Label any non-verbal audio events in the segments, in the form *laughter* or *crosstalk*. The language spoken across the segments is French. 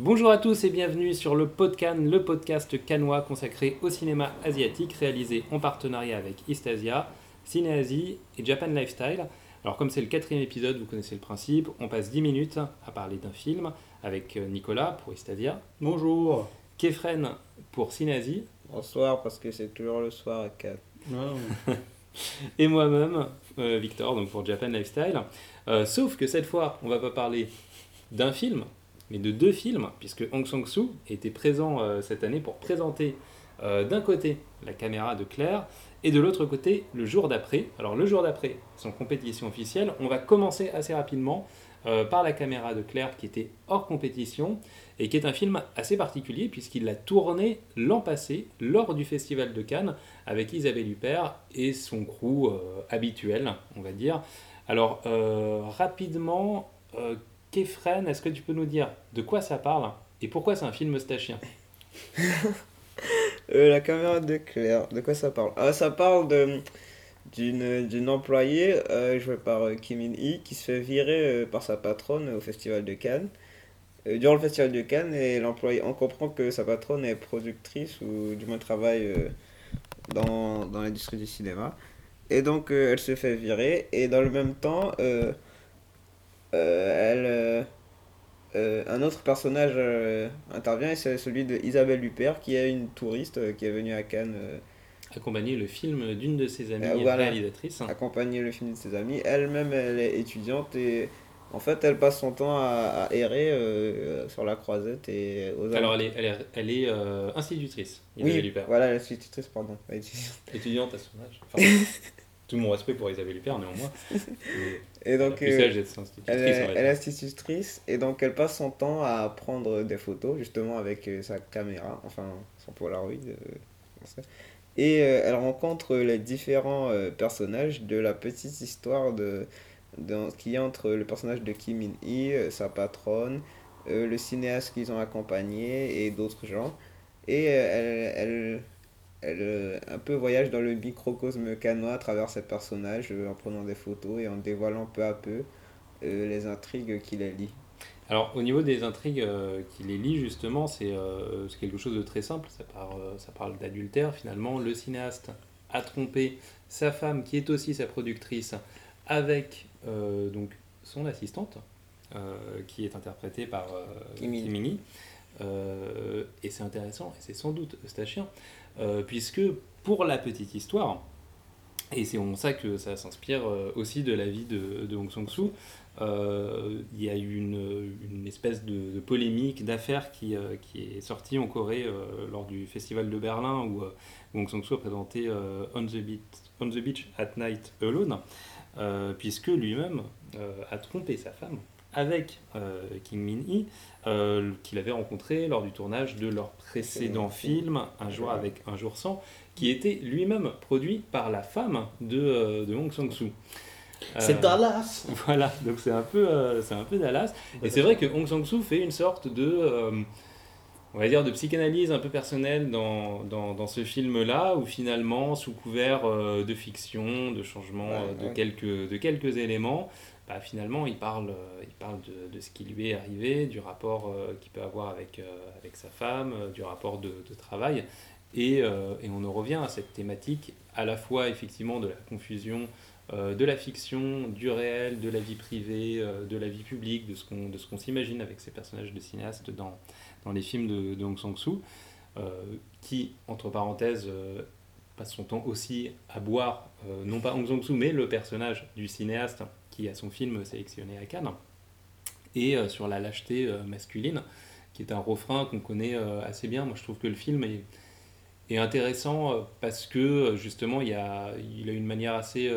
Bonjour à tous et bienvenue sur le Podcan, le podcast canois consacré au cinéma asiatique, réalisé en partenariat avec Eastasia, Cinéasie et Japan Lifestyle. Alors comme c'est le quatrième épisode, vous connaissez le principe, on passe 10 minutes à parler d'un film avec euh, Nicolas pour Eastasia. Bonjour. Kefren pour Cinéasie. Bonsoir, parce que c'est toujours le soir à 4. *laughs* et moi-même, euh, Victor, donc pour Japan Lifestyle. Euh, sauf que cette fois, on va pas parler d'un film, mais de deux films, puisque Hong Sang-soo était présent euh, cette année pour présenter d'un côté la caméra de Claire et de l'autre côté le jour d'après. Alors le jour d'après, son compétition officielle, on va commencer assez rapidement par la caméra de Claire qui était hors compétition et qui est un film assez particulier puisqu'il l'a tourné l'an passé lors du Festival de Cannes avec Isabelle Huppert et son crew euh, habituel, on va dire. Alors, euh, rapidement, euh, Kefren, est-ce que tu peux nous dire de quoi ça parle et pourquoi c'est un film eustachien La caméra de Claire, de quoi ça parle? Ah, Ça parle de d'une employée jouée par Kim In-hee qui se fait virer par sa patronne au Festival de Cannes. durant le Festival de Cannes, et l'employé, on comprend que sa patronne est productrice ou du moins travaille dans, dans l'industrie du cinéma. Et donc, euh, elle se fait virer. Et dans le même temps, euh, euh, elle, un autre personnage intervient. Et c'est celui de Isabelle Huppert, qui est une touriste qui est venue à Cannes. accompagner le film d'une de ses amies réalisatrices. Accompagner le film de ses amies. Elle-même, elle est étudiante et en fait, elle passe son temps à, errer euh, sur la croisette et aux Alors, elle est, elle est, elle est euh, institutrice. Isabelle oui, voilà, elle est institutrice, pardon. Étudiante à son âge. Enfin, *laughs* tout mon respect pour Isabelle Huppert, néanmoins. *laughs* Et, donc, elle, euh, elle, est, elle est institutrice et donc elle passe son temps à prendre des photos, justement, avec sa caméra, enfin, son Polaroid. et elle rencontre les différents personnages de la petite histoire de dans, qui est entre le personnage de Kim In-hee, euh, sa patronne, euh, le cinéaste qu'ils ont accompagné et d'autres gens. Et euh, elle, elle, elle, un peu voyage dans le microcosme canois à travers ces personnages en prenant des photos et en dévoilant peu à peu les intrigues qui les lient. Alors au niveau des intrigues qui les lient justement, c'est quelque chose de très simple, ça, ça parle d'adultère finalement. Le cinéaste a trompé sa femme qui est aussi sa productrice avec euh, donc son assistante, euh, qui est interprétée par euh, Kimini. et c'est intéressant, et c'est sans doute eustachien, puisque pour la petite histoire, et c'est en ça que ça s'inspire aussi de la vie de, de Hong Sang-soo. il y a eu une, espèce de, polémique, d'affaire qui, est sortie en Corée lors du festival de Berlin où Hong Sang-soo a présenté On, the Beach, at Night Alone. Euh, puisque lui-même euh, a trompé sa femme avec euh, Kim Min-hee, qu'il avait rencontré lors du tournage de leur précédent film, Un jour avec Un jour sans, qui était lui-même produit par la femme de, de Hong Sang-soo. C'est Dallas *laughs* Voilà, donc c'est un, peu, c'est un peu Dallas. Et c'est vrai que Hong Sang-soo fait une sorte de on va dire, de psychanalyse un peu personnelle dans, dans, dans ce film-là, où finalement, sous couvert euh, de fiction, de changement euh, de, Quelques, de quelques éléments, bah, finalement, il parle, euh, il parle de, de, ce qui lui est arrivé, du rapport qu'il peut avoir avec, avec sa femme, du rapport de, de travail. Et, et, on en revient à cette thématique à la fois effectivement de la confusion de la fiction, du réel, de la vie privée, de la vie publique, de ce qu'on s'imagine avec ces personnages de cinéastes dans, dans les films de, de Hong Sang-soo, euh, qui, entre parenthèses, euh, passe son temps aussi à boire, euh, non pas Hong Sang-soo, mais le personnage du cinéaste qui a son film sélectionné à Cannes, et sur la lâcheté masculine, qui est un refrain qu'on connaît assez bien. Moi, je trouve que le film est, intéressant parce que justement il, a, il a une manière assez,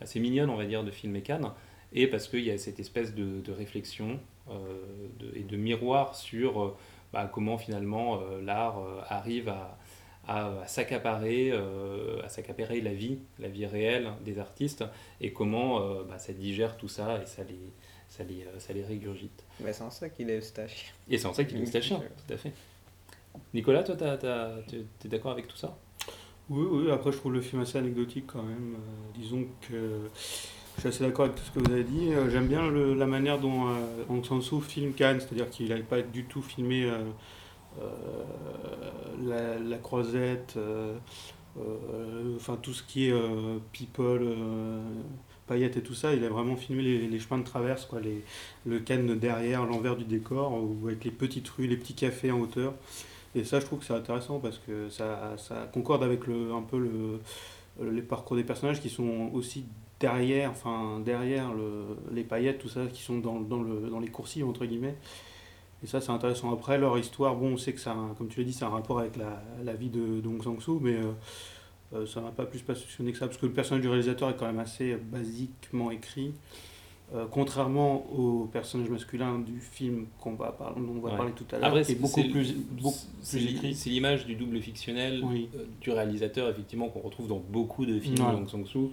assez mignonne on va dire de filmer Cannes et parce qu'il y a cette espèce de, de réflexion de, et de miroir sur bah, comment finalement euh, l'art euh, arrive à, à, s'accaparer, euh, à s'accaparer la vie, la vie réelle des artistes, et comment bah, ça digère tout ça et ça les, ça les, ça les régurgite. Mais c'est en ça qu'il est eustachien. Et c'est en ça qu'il est *laughs* eustachien, tout à fait. Nicolas, toi, tu es d'accord avec tout ça? Oui, oui, après je trouve le film assez anecdotique quand même. disons que Je suis assez d'accord avec tout ce que vous avez dit. J'aime bien la manière dont Aung San Suu filme Cannes, c'est-à-dire qu'il n'allait pas du tout filmer la, croisette, enfin tout ce qui est people paillettes et tout ça, il a vraiment filmé les, chemins de traverse, quoi, le canne derrière, l'envers du décor, avec les petites rues, les petits cafés en hauteur. Et ça, je trouve que c'est intéressant parce que ça, ça concorde avec le, un peu le, les parcours des personnages qui sont aussi derrière, enfin derrière le, les paillettes, tout ça, qui sont dans, dans, le, dans les coursives, entre guillemets. Et ça, c'est intéressant. Après, leur histoire, bon, on sait que ça, comme tu l'as dit, c'est un rapport avec la, la vie de Dong Sang-soo, mais euh, euh, ça m'a pas plus passionné que ça, parce que le personnage du réalisateur est quand même assez basiquement écrit. Euh, contrairement au personnage masculin du film qu'on va parler, dont on va parler tout à l'heure, c'est beaucoup plus, beaucoup écrit. C'est l'image du double fictionnel euh, du réalisateur, effectivement, qu'on retrouve dans beaucoup de films de Hong Sang-soo.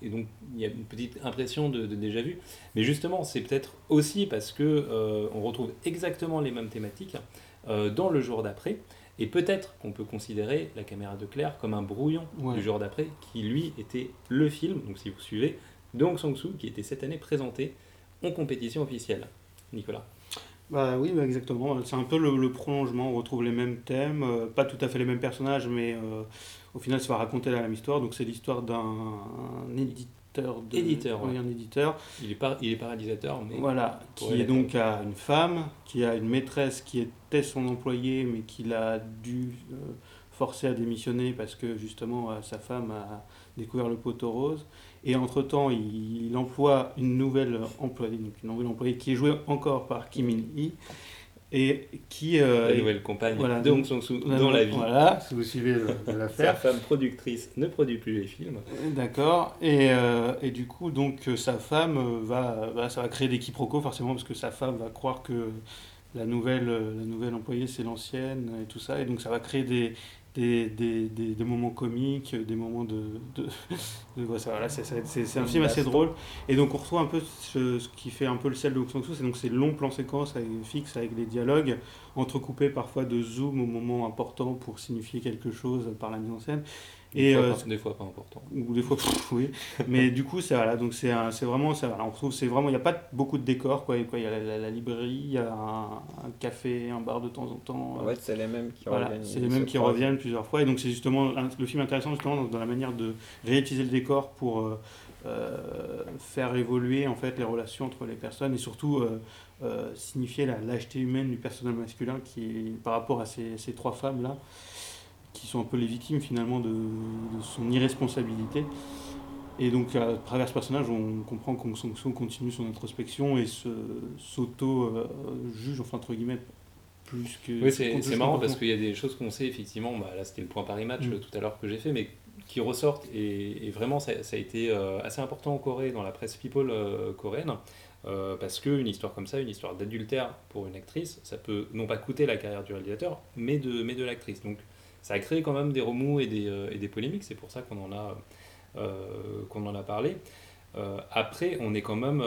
et donc, il y a une petite impression de, de déjà vu. Mais justement, c'est peut-être aussi parce que on retrouve exactement les mêmes thématiques dans le jour d'après. Et peut-être qu'on peut considérer la caméra de Claire comme un brouillon du jour d'après, qui lui était le film, donc si vous suivez, de Hong Sang-soo, qui était cette année présenté en compétition officielle. Nicolas bah oui, bah exactement. C'est un peu le, prolongement. On retrouve les mêmes thèmes, euh, pas tout à fait les mêmes personnages, mais euh, au final, ça va raconter la même histoire. Donc, c'est l'histoire d'un éditeur éditeur, oui, un éditeur. Il est pas, il est paralysateur, mais voilà, qui est donc à une femme, qui a une maîtresse qui était son employé, mais qui l'a dû euh, forcer à démissionner parce que justement sa femme a découvert le poteau rose. Et entre-temps, il, emploie une nouvelle employée, une nouvelle employée qui est jouée encore par Kim In-hee, et qui euh, la nouvelle compagne voilà, de Hong Sang-soo dans la vie. Voilà, si vous suivez *laughs* l'affaire. sa femme productrice ne produit plus les films. D'accord. Et, euh, et, du coup, donc euh, sa femme va, bah, ça va créer des quiproquos forcément parce que sa femme va croire que la nouvelle, la nouvelle employée c'est l'ancienne et tout ça, et donc ça va créer des, des, des, des, moments comiques, des moments de. de, voilà, c'est un film assez drôle. Et donc on retrouve un peu ce, ce qui fait un peu le sel de Hong c'est donc ces longs plans séquences fixes avec des dialogues entrecoupés parfois de zoom au moment important pour signifier quelque chose par la mise en scène. Et, des, fois, euh, des fois pas important. Ou des fois, oui. Mais *laughs* du coup, c'est voilà, donc c'est vraiment, ça, on retrouve, c'est vraiment, il n'y a pas beaucoup de décors, quoi. Il y a la, librairie, il y a un, café, un bar de temps en temps. Ouais, c'est les mêmes qui reviennent. C'est les mêmes qui reviennent plusieurs fois. Et donc c'est justement le film intéressant justement dans, la manière de réutiliser le décor pour euh, euh, faire évoluer en fait les relations entre les personnes et surtout signifier la lâcheté humaine du personnage masculin qui est par rapport à ces, ces trois femmes là qui sont un peu les victimes finalement de, son irresponsabilité. Et donc à travers ce personnage, on comprend qu'on continue son introspection et s'auto-juge, enfin entre guillemets, plus que... Oui, c'est marrant parce qu'il y a des choses qu'on sait effectivement, bah, là c'était le point Paris Match mm. tout à l'heure que j'ai fait, mais qui ressortent et, vraiment ça, a été euh, assez important en Corée, dans la presse people euh, coréenne. Euh, parce qu'une histoire comme ça, une histoire d'adultère pour une actrice, ça peut non pas coûter la carrière du réalisateur, mais de, mais de l'actrice. Donc ça a créé quand même des remous et des, euh, et des polémiques, c'est pour ça qu'on en, a, euh, qu'on en a parlé. Euh, après, on est quand même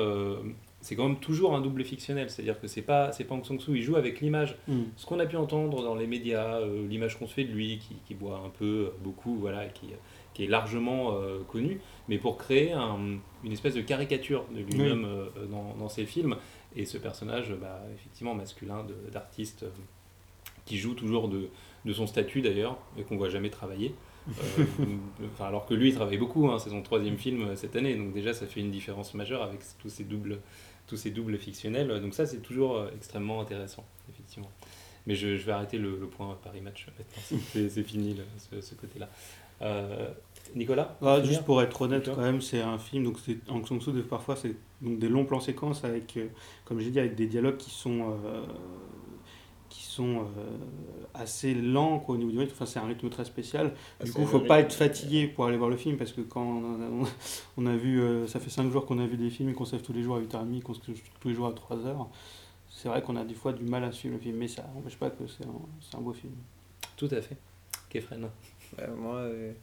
c'est quand même toujours un double fictionnel, c'est-à-dire que c'est pas c'est pas Aung San Suu, il joue avec l'image. Mm. Ce qu'on a pu entendre dans les médias, l'image qu'on se fait de lui, qui, qui, boit un peu, beaucoup, voilà, qui, qui est largement connu, mais pour créer un, une espèce de caricature de lui-même dans, dans, ses films. Et ce personnage, bah, effectivement masculin d'artiste qui joue toujours de, de son statut d'ailleurs, et qu'on voit jamais travailler. Euh, *laughs* enfin, alors que lui, il travaille beaucoup, hein, c'est son troisième film euh, cette année, donc déjà ça fait une différence majeure avec tous ces doubles, tous ces doubles fictionnels. Donc ça, c'est toujours euh, extrêmement intéressant, effectivement. Mais je, je vais arrêter le, point Paris Match maintenant, c'est fini ce, côté-là. Nicolas ah, Juste pour être honnête, quand même, c'est un film, donc c'est en de parfois c'est donc des longs plans séquences avec, comme j'ai dit, avec des dialogues qui sont qui sont euh, assez lents au niveau du rythme. Enfin, c'est un rythme très spécial. Ah, du coup, il ne faut pas être fatigué pour aller voir le film parce que quand on a, vu, euh, ça fait 5 jours qu'on a vu des films et qu'on se lève tous les jours à 8h30, qu'on se lève tous les jours à 3h, c'est vrai qu'on a des fois du mal à suivre le film, mais ça n'empêche pas que c'est un, un, beau film. Tout à fait. Kefren Moi, euh,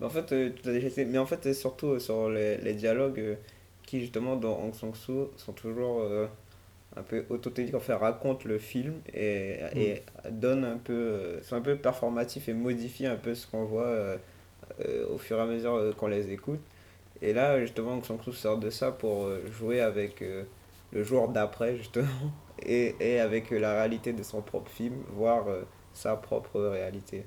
en fait, tu as déjà été... Mais en fait, surtout sur les, les dialogues qui, justement, dans Hong Sang-soo, sont toujours un peu autotélique, enfin raconte le film et, et mm. donne un peu, c'est un peu performatif et modifie un peu ce qu'on voit euh, euh, au fur et à mesure euh, qu'on les écoute. Et là, justement, Sang Soo sort de ça pour jouer avec le jour d'après, justement, *laughs* et, et, avec la réalité de son propre film, voir sa propre réalité.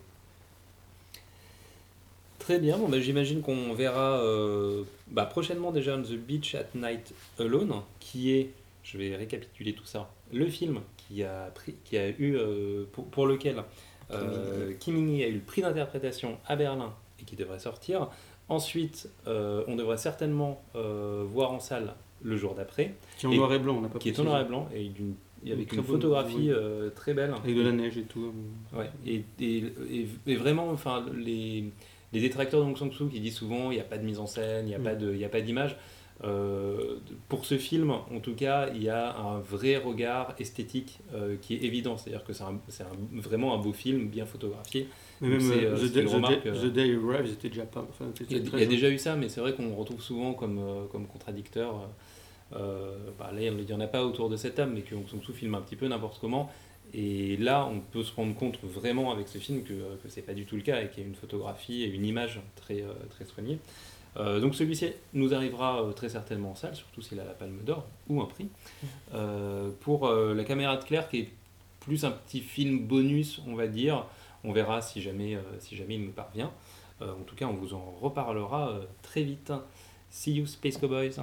Très bien, bon, bah, j'imagine qu'on verra euh, bah, prochainement déjà The Beach at Night Alone, qui est, je vais récapituler tout ça, le film qui a, pris, qui a eu, euh, pour, lequel euh, Kim a eu le prix d'interprétation à Berlin et qui devrait sortir. Ensuite, euh, on devrait certainement voir en salle le jour d'après. Qui est en noir et blanc, on n'a pas Qui est en noir et blanc et d'une avec une photographie très belle. Avec de la neige et tout. Ouais, et, et, et, vraiment, enfin, les, les détracteurs de Hong Sang-soo qui disent souvent il n'y a pas de mise en scène, il n'y a, pas de, a pas d'image. Euh, pour ce film, en tout cas, il y a un vrai regard esthétique euh, qui est évident. C'est-à-dire que c'est, un, c'est vraiment un beau film, bien photographié. Mais même euh, The, Day, The, Day Arrive, c'était déjà pas. il y a, déjà eu ça, mais c'est vrai qu'on retrouve souvent comme, comme contradicteur. Bah, là, il n'y en a pas autour de cette table, mais que Hong Sang-soo filme un petit peu n'importe comment. Et là, on peut se rendre compte vraiment avec ce film que, que ce n'est pas du tout le cas et qu'il y a une photographie et une image très, très soignée. Euh, donc celui-ci nous arrivera euh, très certainement en salle, surtout s'il a la palme d'or ou un prix. *laughs* pour la caméra de Claire, qui est plus un petit film bonus, on va dire, on verra si jamais, si jamais il nous parvient. en tout cas, on vous en reparlera très vite. See you, Space Cowboys!